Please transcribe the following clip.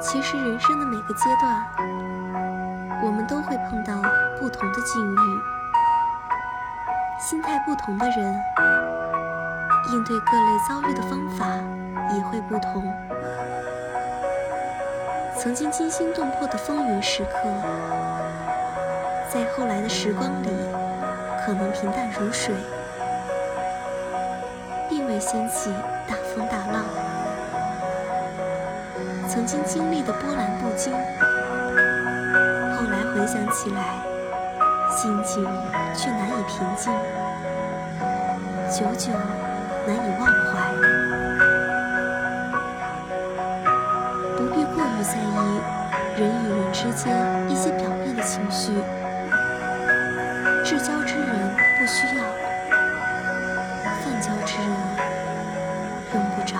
其实人生的每个阶段，我们都会碰到不同的境遇，心态不同的人，应对各类遭遇的方法也会不同。曾经惊心动魄的风云时刻，在后来的时光里，可能平淡如水，并未掀起大曾经经历的波澜不惊，后来回想起来，心境却难以平静，久久难以忘怀。不必过于在意人与人之间一些表面的情绪，至交之人不需要，泛交之人用不着。